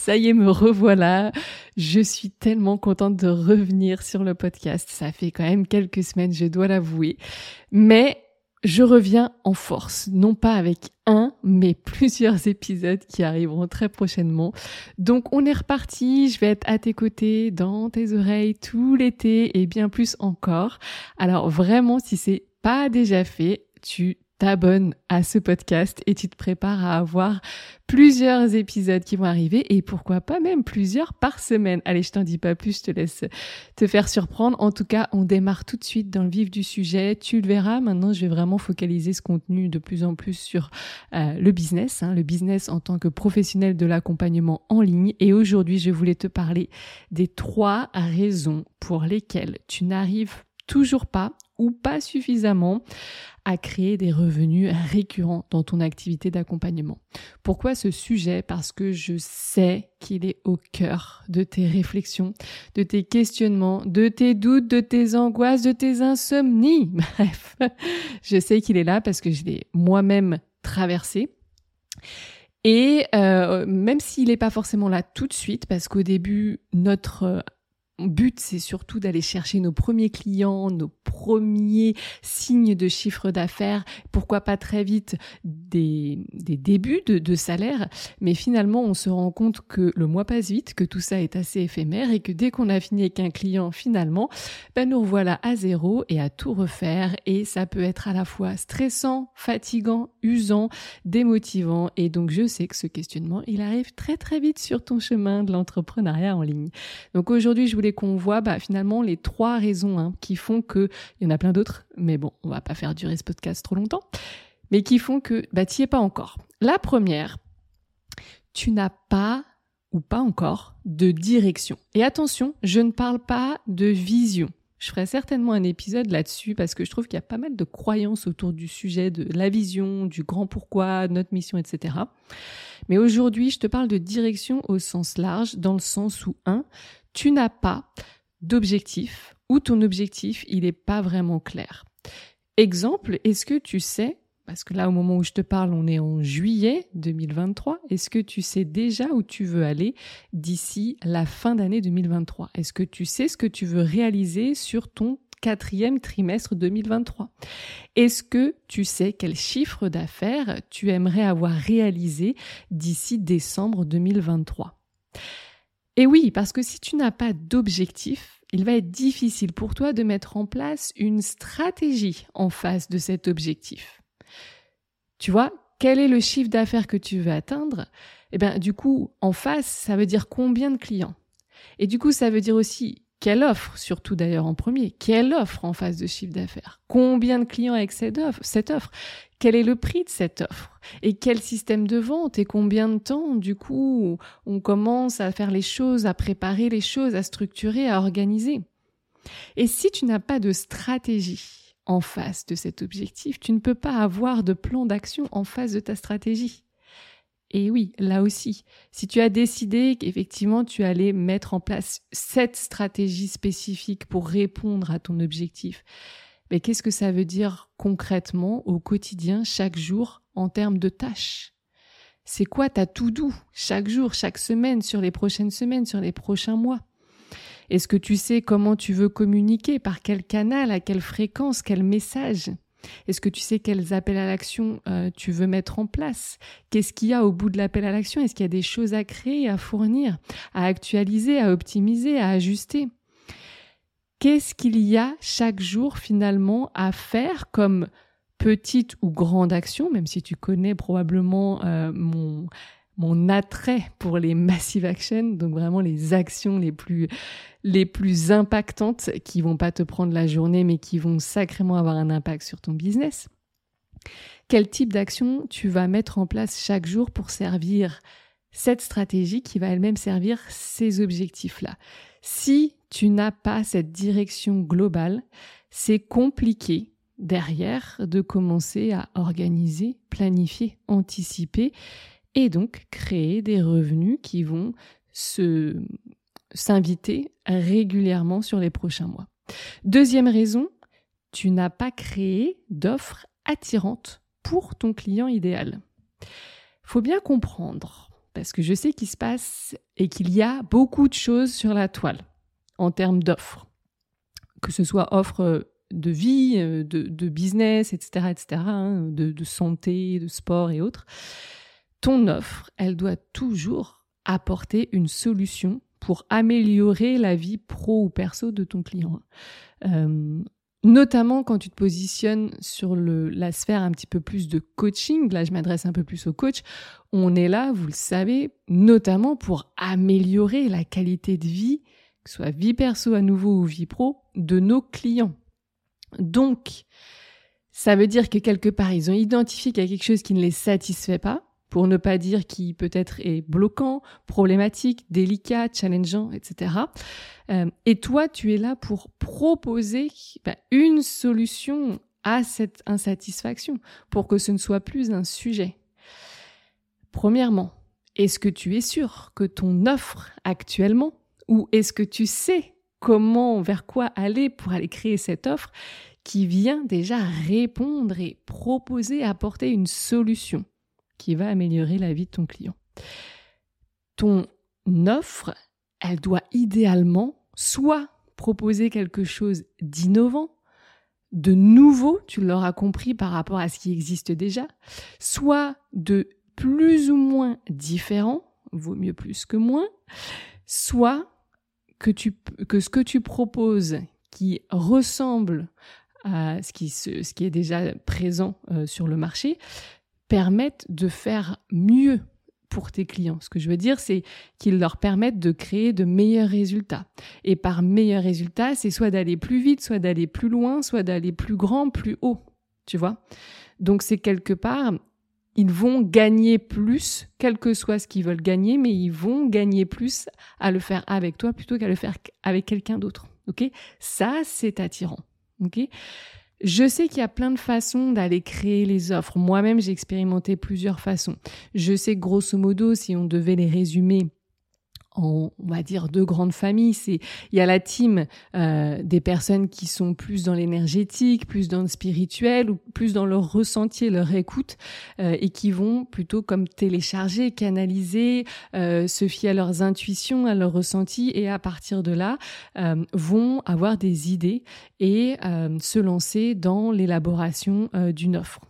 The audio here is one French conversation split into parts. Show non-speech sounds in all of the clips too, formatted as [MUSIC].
Ça y est, me revoilà. Je suis tellement contente de revenir sur le podcast. Ça fait quand même quelques semaines, je dois l'avouer. Mais je reviens en force, non pas avec un, mais [LAUGHS] plusieurs épisodes qui arriveront très prochainement. Donc on est reparti, je vais être à tes côtés, dans tes oreilles tout l'été et bien plus encore. Alors vraiment, si c'est pas déjà fait, tu t'abonnes à ce podcast et tu te prépares à avoir plusieurs épisodes qui vont arriver et pourquoi pas même plusieurs par semaine. Allez, je t'en dis pas plus, je te laisse te faire surprendre. En tout cas, on démarre tout de suite dans le vif du sujet. Tu le verras, maintenant je vais vraiment focaliser ce contenu de plus en plus sur euh, le business, hein, le business en tant que professionnel de l'accompagnement en ligne. Et aujourd'hui, je voulais te parler des trois raisons pour lesquelles tu n'arrives toujours pas ou pas suffisamment à créer des revenus récurrents dans ton activité d'accompagnement. Pourquoi ce sujet? Parce que je sais qu'il est au cœur de tes réflexions, de tes questionnements, de tes doutes, de tes angoisses, de tes insomnies. [LAUGHS] Bref, je sais qu'il est là parce que je l'ai moi-même traversé. Et euh, même s'il n'est pas forcément là tout de suite, parce qu'au début, notre but, c'est surtout d'aller chercher nos premiers clients, nos premiers signes de chiffre d'affaires, pourquoi pas très vite des, des débuts de, de, salaire, mais finalement on se rend compte que le mois passe vite, que tout ça est assez éphémère et que dès qu'on a fini avec un client finalement, ben nous revoilà à zéro et à tout refaire. Et ça peut être à la fois stressant, fatigant, usant, démotivant. Et donc je sais que ce questionnement il arrive très très vite sur ton chemin de l'entrepreneuriat en ligne. Donc aujourd'hui je voulais qu'on voit bah, finalement les trois raisons hein, qui font que, il y en a plein d'autres, mais bon, on va pas faire durer ce podcast trop longtemps, mais qui font que bah, tu n'y es pas encore. La première, tu n'as pas ou pas encore de direction. Et attention, je ne parle pas de vision. Je ferai certainement un épisode là-dessus parce que je trouve qu'il y a pas mal de croyances autour du sujet de la vision, du grand pourquoi, notre mission, etc. Mais aujourd'hui, je te parle de direction au sens large, dans le sens où, un, tu n'as pas d'objectif ou ton objectif, il n'est pas vraiment clair. Exemple, est-ce que tu sais, parce que là au moment où je te parle, on est en juillet 2023, est-ce que tu sais déjà où tu veux aller d'ici la fin d'année 2023 Est-ce que tu sais ce que tu veux réaliser sur ton quatrième trimestre 2023 Est-ce que tu sais quel chiffre d'affaires tu aimerais avoir réalisé d'ici décembre 2023 et oui, parce que si tu n'as pas d'objectif, il va être difficile pour toi de mettre en place une stratégie en face de cet objectif. Tu vois, quel est le chiffre d'affaires que tu veux atteindre? Eh bien, du coup, en face, ça veut dire combien de clients? Et du coup, ça veut dire aussi quelle offre, surtout d'ailleurs en premier, quelle offre en face de chiffre d'affaires? Combien de clients avec cette offre, Quel est le prix de cette offre? Et quel système de vente? Et combien de temps, du coup, on commence à faire les choses, à préparer les choses, à structurer, à organiser? Et si tu n'as pas de stratégie en face de cet objectif, tu ne peux pas avoir de plan d'action en face de ta stratégie. Et oui, là aussi, si tu as décidé qu'effectivement tu allais mettre en place cette stratégie spécifique pour répondre à ton objectif, mais qu'est-ce que ça veut dire concrètement au quotidien, chaque jour, en termes de tâches? C'est quoi ta tout doux chaque jour, chaque semaine, sur les prochaines semaines, sur les prochains mois? Est-ce que tu sais comment tu veux communiquer Par quel canal À quelle fréquence Quel message? Est-ce que tu sais quels appels à l'action euh, tu veux mettre en place? Qu'est-ce qu'il y a au bout de l'appel à l'action? Est-ce qu'il y a des choses à créer, à fournir, à actualiser, à optimiser, à ajuster? Qu'est-ce qu'il y a chaque jour finalement à faire comme petite ou grande action, même si tu connais probablement euh, mon mon attrait pour les massive actions, donc vraiment les actions les plus les plus impactantes qui vont pas te prendre la journée mais qui vont sacrément avoir un impact sur ton business. Quel type d'action tu vas mettre en place chaque jour pour servir cette stratégie qui va elle-même servir ces objectifs-là? Si tu n'as pas cette direction globale, c'est compliqué derrière de commencer à organiser, planifier, anticiper et donc créer des revenus qui vont se s'inviter régulièrement sur les prochains mois. Deuxième raison, tu n'as pas créé d'offres attirantes pour ton client idéal. Faut bien comprendre parce que je sais qu'il se passe et qu'il y a beaucoup de choses sur la toile en termes d'offres, que ce soit offres de vie, de, business, etc., etc., hein, de santé, de sport et autres. Ton offre, elle doit toujours apporter une solution pour améliorer la vie pro ou perso de ton client. Euh, notamment quand tu te positionnes sur la sphère un petit peu plus de coaching, là je m'adresse un peu plus au coach, on est là, vous le savez, notamment pour améliorer la qualité de vie, que ce soit vie perso à nouveau ou vie pro, de nos clients. Donc, ça veut dire que quelque part, ils ont identifié qu'il y a quelque chose qui ne les satisfait pas, pour ne pas dire qui peut-être est bloquant, problématique, délicat, challengeant, etc. Euh, et toi, tu es là pour proposer bah, une solution à cette insatisfaction, pour que ce ne soit plus un sujet. Premièrement, est-ce que tu es sûr que ton offre actuellement, ou est-ce que tu sais comment, vers quoi aller pour aller créer cette offre qui vient déjà répondre et proposer, apporter une solution? Qui va améliorer la vie de ton client. Ton offre, elle doit idéalement soit proposer quelque chose d'innovant, de nouveau, tu l'auras compris par rapport à ce qui existe déjà, soit de plus ou moins différent, vaut mieux plus que moins, soit que, ce que tu proposes qui ressemble à ce qui, ce qui est déjà présent euh, sur le marché, permettent de faire mieux pour tes clients. Ce que je veux dire, c'est qu'ils leur permettent de créer de meilleurs résultats. Et par meilleurs résultats, c'est soit d'aller plus vite, soit d'aller plus loin, soit d'aller plus grand, plus haut. Tu vois? Donc c'est quelque part, ils vont gagner plus, quel que soit ce qu'ils veulent gagner, mais ils vont gagner plus à le faire avec toi plutôt qu'à le faire avec quelqu'un d'autre. Ok? Ça, c'est attirant. Ok? Je sais qu'il y a plein de façons d'aller créer les offres. Moi-même, j'ai expérimenté plusieurs façons. Je sais grosso modo, si on devait les résumer en, on va dire, deux grandes familles. C'est il y a la team euh, des personnes qui sont plus dans l'énergétique, plus dans le spirituel ou plus dans leur ressenti, leur écoute, euh, et qui vont plutôt comme télécharger, canaliser, euh, se fier à leurs intuitions, à leurs ressentis, et à partir de là vont avoir des idées et se lancer dans l'élaboration d'une offre.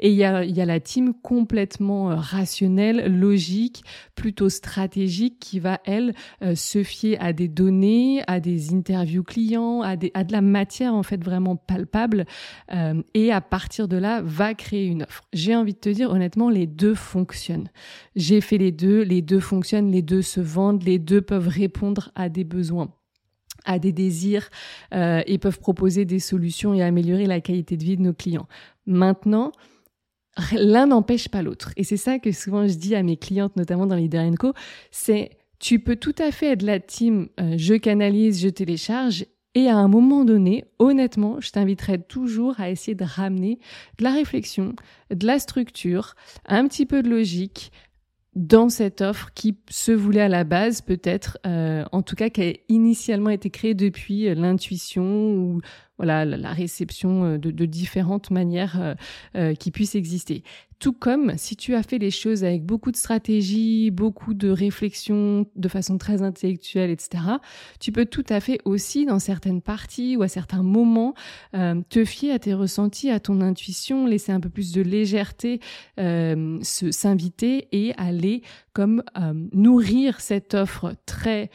Et il y a, la team complètement euh, rationnelle, logique, plutôt stratégique qui va, elle, euh, se fier à des données, à des interviews clients, à, de la matière en fait vraiment palpable euh, et à partir de là va créer une offre. J'ai envie de te dire honnêtement, les deux fonctionnent. J'ai fait les deux, les deux fonctionnent, les deux se vendent, les deux peuvent répondre à des besoins à des désirs et peuvent proposer des solutions et améliorer la qualité de vie de nos clients. Maintenant, [LAUGHS] l'un n'empêche pas l'autre. Et c'est ça que souvent je dis à mes clientes, notamment dans Leader Co, c'est tu peux tout à fait être la team euh, je canalise, je télécharge et à un moment donné, honnêtement, je t'inviterai toujours à essayer de ramener de la réflexion, de la structure, un petit peu de logique, dans cette offre qui se voulait à la base peut-être, euh, en tout cas qui a initialement été créée depuis euh, l'intuition ou voilà la réception euh, de, de différentes manières qui puissent exister. Tout comme si tu as fait les choses avec beaucoup de stratégie, beaucoup de réflexion, de façon très intellectuelle, etc., tu peux tout à fait aussi, dans certaines parties ou à certains moments, euh, te fier à tes ressentis, à ton intuition, laisser un peu plus de légèreté, euh, s'inviter et aller comme euh, nourrir cette offre très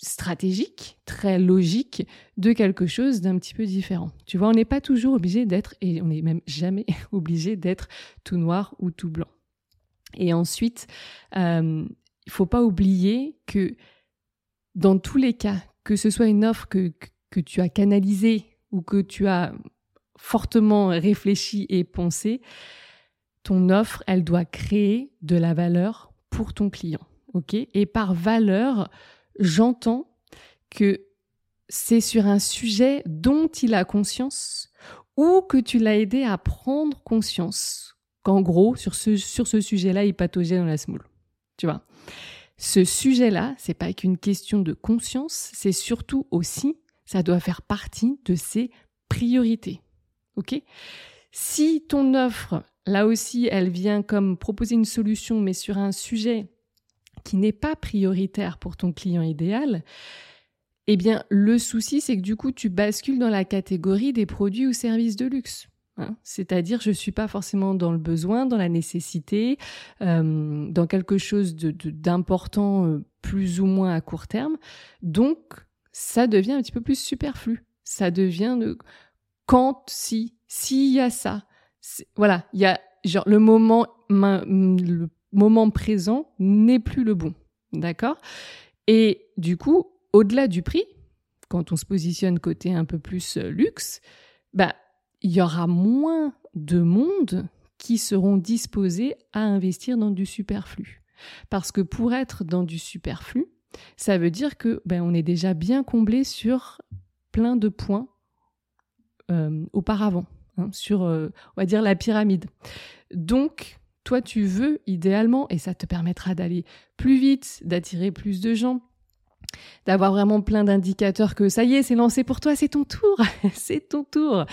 stratégique, très logique de quelque chose d'un petit peu différent. Tu vois, on n'est pas toujours obligé d'être, et on n'est même jamais [LAUGHS] obligé d'être tout noir ou tout blanc. Et ensuite, euh, il faut pas oublier que dans tous les cas, que ce soit une offre que, que tu as canalisée ou que tu as fortement réfléchie et pensée, ton offre, elle doit créer de la valeur pour ton client. Et par valeur, j'entends que c'est sur un sujet dont il a conscience ou que tu l'as aidé à prendre conscience qu'en gros, sur ce, sur ce sujet-là, il pataugeait dans la smoule. Tu vois? Ce sujet-là, c'est pas qu'une question de conscience, c'est surtout aussi, ça doit faire partie de ses priorités. OK? Si ton offre, là aussi, elle vient comme proposer une solution, mais sur un sujet qui n'est pas prioritaire pour ton client idéal, eh bien, le souci, c'est que du coup, tu bascules dans la catégorie des produits ou services de luxe. Hein. C'est-à-dire, je ne suis pas forcément dans le besoin, dans la nécessité, euh, dans quelque chose d'important euh, plus ou moins à court terme. Donc, ça devient un petit peu plus superflu. Ça devient de quand, si, s'il y a ça. Voilà, il y a genre le moment, le moment présent n'est plus le bon. D'accord? Et du coup, au-delà du prix, quand on se positionne côté un peu plus euh, luxe, bah, il y aura moins de monde qui seront disposés à investir dans du superflu. Parce que pour être dans du superflu, ça veut dire que ben, on est déjà bien comblé sur plein de points euh, auparavant, hein, sur, euh, on va dire, la pyramide. Donc, toi, tu veux idéalement, et ça te permettra d'aller plus vite, d'attirer plus de gens, d'avoir vraiment plein d'indicateurs que ça y est, c'est lancé pour toi, c'est ton tour, [LAUGHS] c'est ton tour.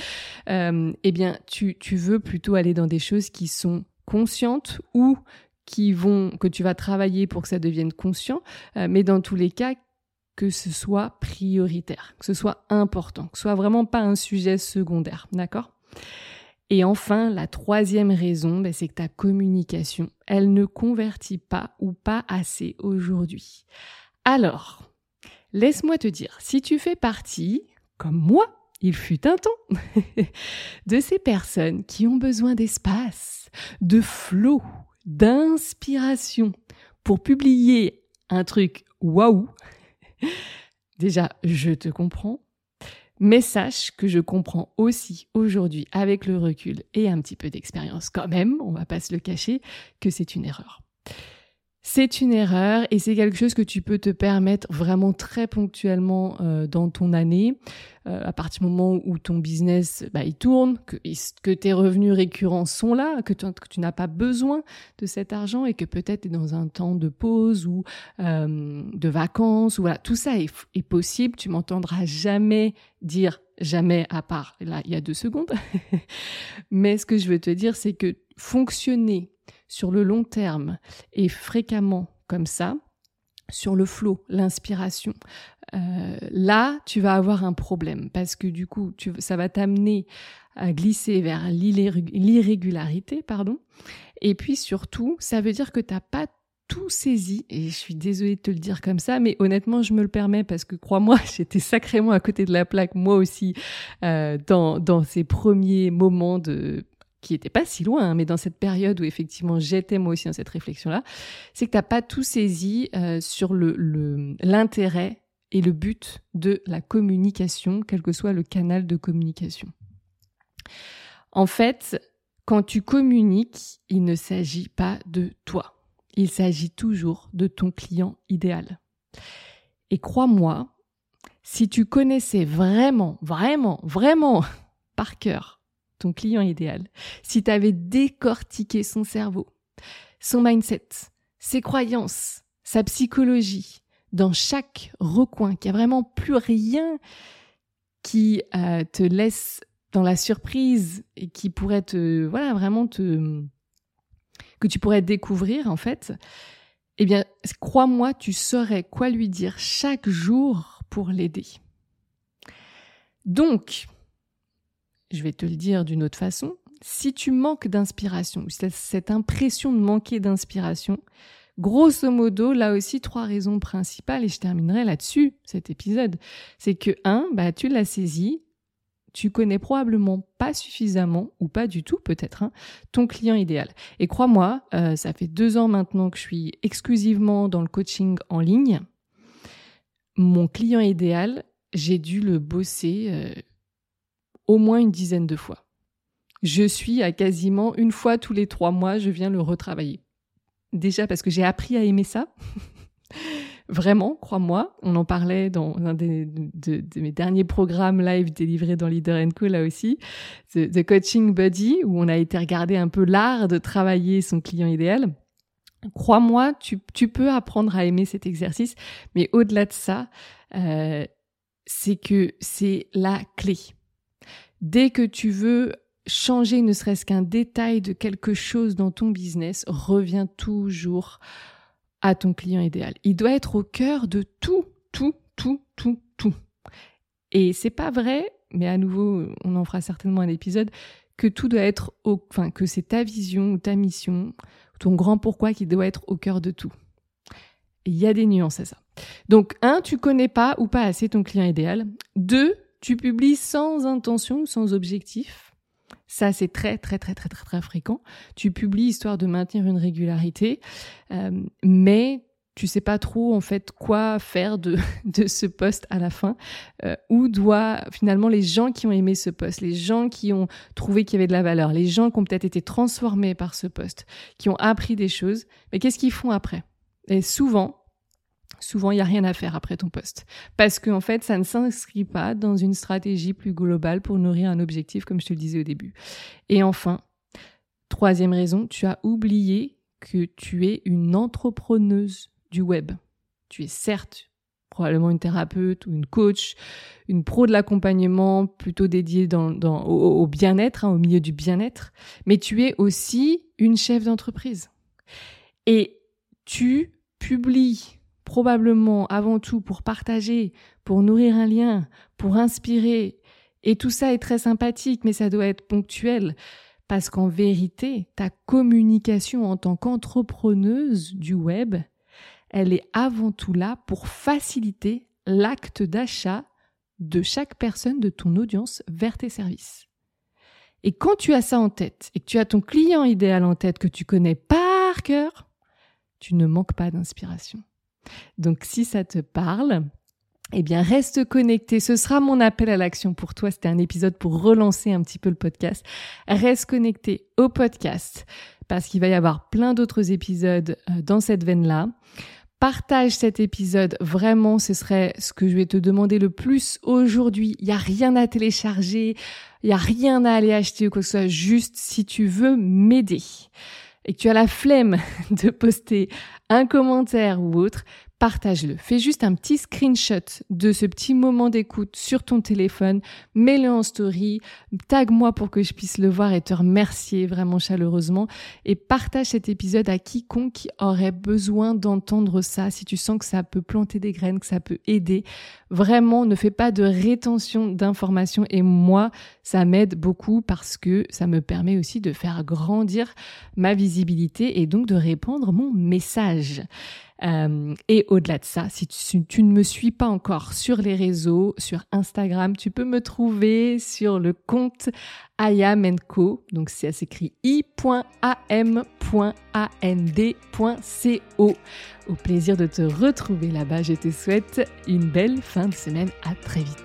Euh, eh bien, tu, veux plutôt aller dans des choses qui sont conscientes ou qui vont que tu vas travailler pour que ça devienne conscient, euh, mais dans tous les cas que ce soit prioritaire, que ce soit important, que ce soit vraiment pas un sujet secondaire, d'accord? Et enfin, la troisième raison, ben, c'est que ta communication, elle ne convertit pas ou pas assez aujourd'hui. Alors, laisse-moi te dire, si tu fais partie, comme moi, il fut un temps, [LAUGHS] de ces personnes qui ont besoin d'espace, de flot, d'inspiration pour publier un truc waouh, [LAUGHS] déjà, je te comprends, mais sache que je comprends aussi aujourd'hui, avec le recul et un petit peu d'expérience quand même, on va pas se le cacher, que c'est une erreur. C'est une erreur et c'est quelque chose que tu peux te permettre vraiment très ponctuellement euh, dans ton année, euh, à partir du moment où ton business bah, il tourne, que, que tes revenus récurrents sont là, que tu, tu n'as pas besoin de cet argent et que peut-être tu es dans un temps de pause ou euh, de vacances. Ou voilà, tout ça est possible. Tu m'entendras jamais dire jamais à part là il y a deux secondes. [LAUGHS] Mais ce que je veux te dire, c'est que fonctionner sur le long terme et fréquemment comme ça, sur le flot, l'inspiration, euh, là, tu vas avoir un problème parce que du coup, ça va t'amener à glisser vers l'irrégularité, pardon. Et puis surtout, ça veut dire que tu n'as pas tout saisi, et je suis désolée de te le dire comme ça, mais honnêtement, je me le permets parce que crois-moi, [LAUGHS] j'étais sacrément à côté de la plaque, moi aussi, euh, dans, dans ces premiers moments de qui était pas si loin, hein, mais dans cette période où effectivement j'étais moi aussi dans cette réflexion-là, c'est que tu n'as pas tout saisi euh, sur le l'intérêt et le but de la communication, quel que soit le canal de communication. En fait, quand tu communiques, il ne s'agit pas de toi. Il s'agit toujours de ton client idéal. Et crois-moi, si tu connaissais vraiment, vraiment, vraiment [LAUGHS] par cœur ton client idéal, si tu avais décortiqué son cerveau, son mindset, ses croyances, sa psychologie, dans chaque recoin, qu'il n'y a vraiment plus rien qui euh, te laisse dans la surprise et qui pourrait te, voilà, vraiment te, que tu pourrais découvrir en fait, eh bien, crois-moi, tu saurais quoi lui dire chaque jour pour l'aider. Donc, je vais te le dire d'une autre façon, si tu manques d'inspiration, cette impression de manquer d'inspiration, grosso modo, là aussi, trois raisons principales, et je terminerai là-dessus, cet épisode. C'est que, un, bah, tu l'as saisi, tu connais probablement pas suffisamment, ou pas du tout peut-être, hein, ton client idéal. Et crois-moi, euh, ça fait deux ans maintenant que je suis exclusivement dans le coaching en ligne. Mon client idéal, j'ai dû le bosser. Euh, au moins une dizaine de fois. Je suis à quasiment une fois tous les trois mois, je viens le retravailler. Déjà parce que j'ai appris à aimer ça. [LAUGHS] Vraiment, crois-moi. On en parlait dans un de, mes derniers programmes live délivrés dans Leader Co là aussi, The, Coaching Buddy, où on a été regarder un peu l'art de travailler son client idéal. Crois-moi, tu, peux apprendre à aimer cet exercice, mais au-delà de ça, euh, c'est que c'est la clé. Dès que tu veux changer ne serait-ce qu'un détail de quelque chose dans ton business, reviens toujours à ton client idéal. Il doit être au cœur de tout, tout, tout, tout, tout. Et c'est pas vrai, mais à nouveau, on en fera certainement un épisode, que tout doit être au, enfin, que c'est ta vision ou ta mission, ton grand pourquoi qui doit être au cœur de tout. Il y a des nuances à ça. Donc, un, tu connais pas ou pas assez ton client idéal. Deux, tu publies sans intention, sans objectif. Ça, c'est très, très, très, très, très, très fréquent. Tu publies histoire de maintenir une régularité, euh, mais tu sais pas trop en fait quoi faire de, [LAUGHS] de ce poste à la fin. Euh, où doit finalement les gens qui ont aimé ce poste, les gens qui ont trouvé qu'il y avait de la valeur, les gens qui ont peut-être été transformés par ce poste, qui ont appris des choses, mais qu'est-ce qu'ils font après? Et souvent, souvent il n'y a rien à faire après ton poste. Parce qu'en en fait, ça ne s'inscrit pas dans une stratégie plus globale pour nourrir un objectif, comme je te le disais au début. Et enfin, troisième raison, tu as oublié que tu es une entrepreneuse du web. Tu es certes probablement une thérapeute ou une coach, une pro de l'accompagnement plutôt dédiée au, bien-être, hein, au milieu du bien-être, mais tu es aussi une chef d'entreprise. Et tu publies probablement avant tout pour partager, pour nourrir un lien, pour inspirer. Et tout ça est très sympathique, mais ça doit être ponctuel. Parce qu'en vérité, ta communication en tant qu'entrepreneuse du web, elle est avant tout là pour faciliter l'acte d'achat de chaque personne de ton audience vers tes services. Et quand tu as ça en tête et que tu as ton client idéal en tête que tu connais par cœur, tu ne manques pas d'inspiration. Donc si ça te parle, eh bien, reste connecté. Ce sera mon appel à l'action pour toi. C'était un épisode pour relancer un petit peu le podcast. Reste connecté au podcast parce qu'il va y avoir plein d'autres épisodes euh, dans cette veine-là. Partage cet épisode, vraiment, ce serait ce que je vais te demander le plus aujourd'hui. Il n'y a rien à télécharger, il n'y a rien à aller acheter ou quoi que ce soit, juste si tu veux m'aider et que tu as la flemme [LAUGHS] de poster un commentaire ou autre, partage-le. Fais juste un petit screenshot de ce petit moment d'écoute sur ton téléphone, mets-le en story, tag-moi pour que je puisse le voir et te remercier vraiment chaleureusement et partage cet épisode à quiconque aurait besoin d'entendre ça si tu sens que ça peut planter des graines, que ça peut aider. Vraiment, ne fais pas de rétention d'informations et moi, ça m'aide beaucoup parce que ça me permet aussi de faire grandir ma visibilité et donc de répandre mon message. Euh, et au-delà de ça, si tu, ne me suis pas encore sur les réseaux, sur Instagram, tu peux me trouver sur le compte ayam.co. Donc ça s'écrit i.am.and.co. Au plaisir de te retrouver là-bas. Je te souhaite une belle fin de semaine. À très vite.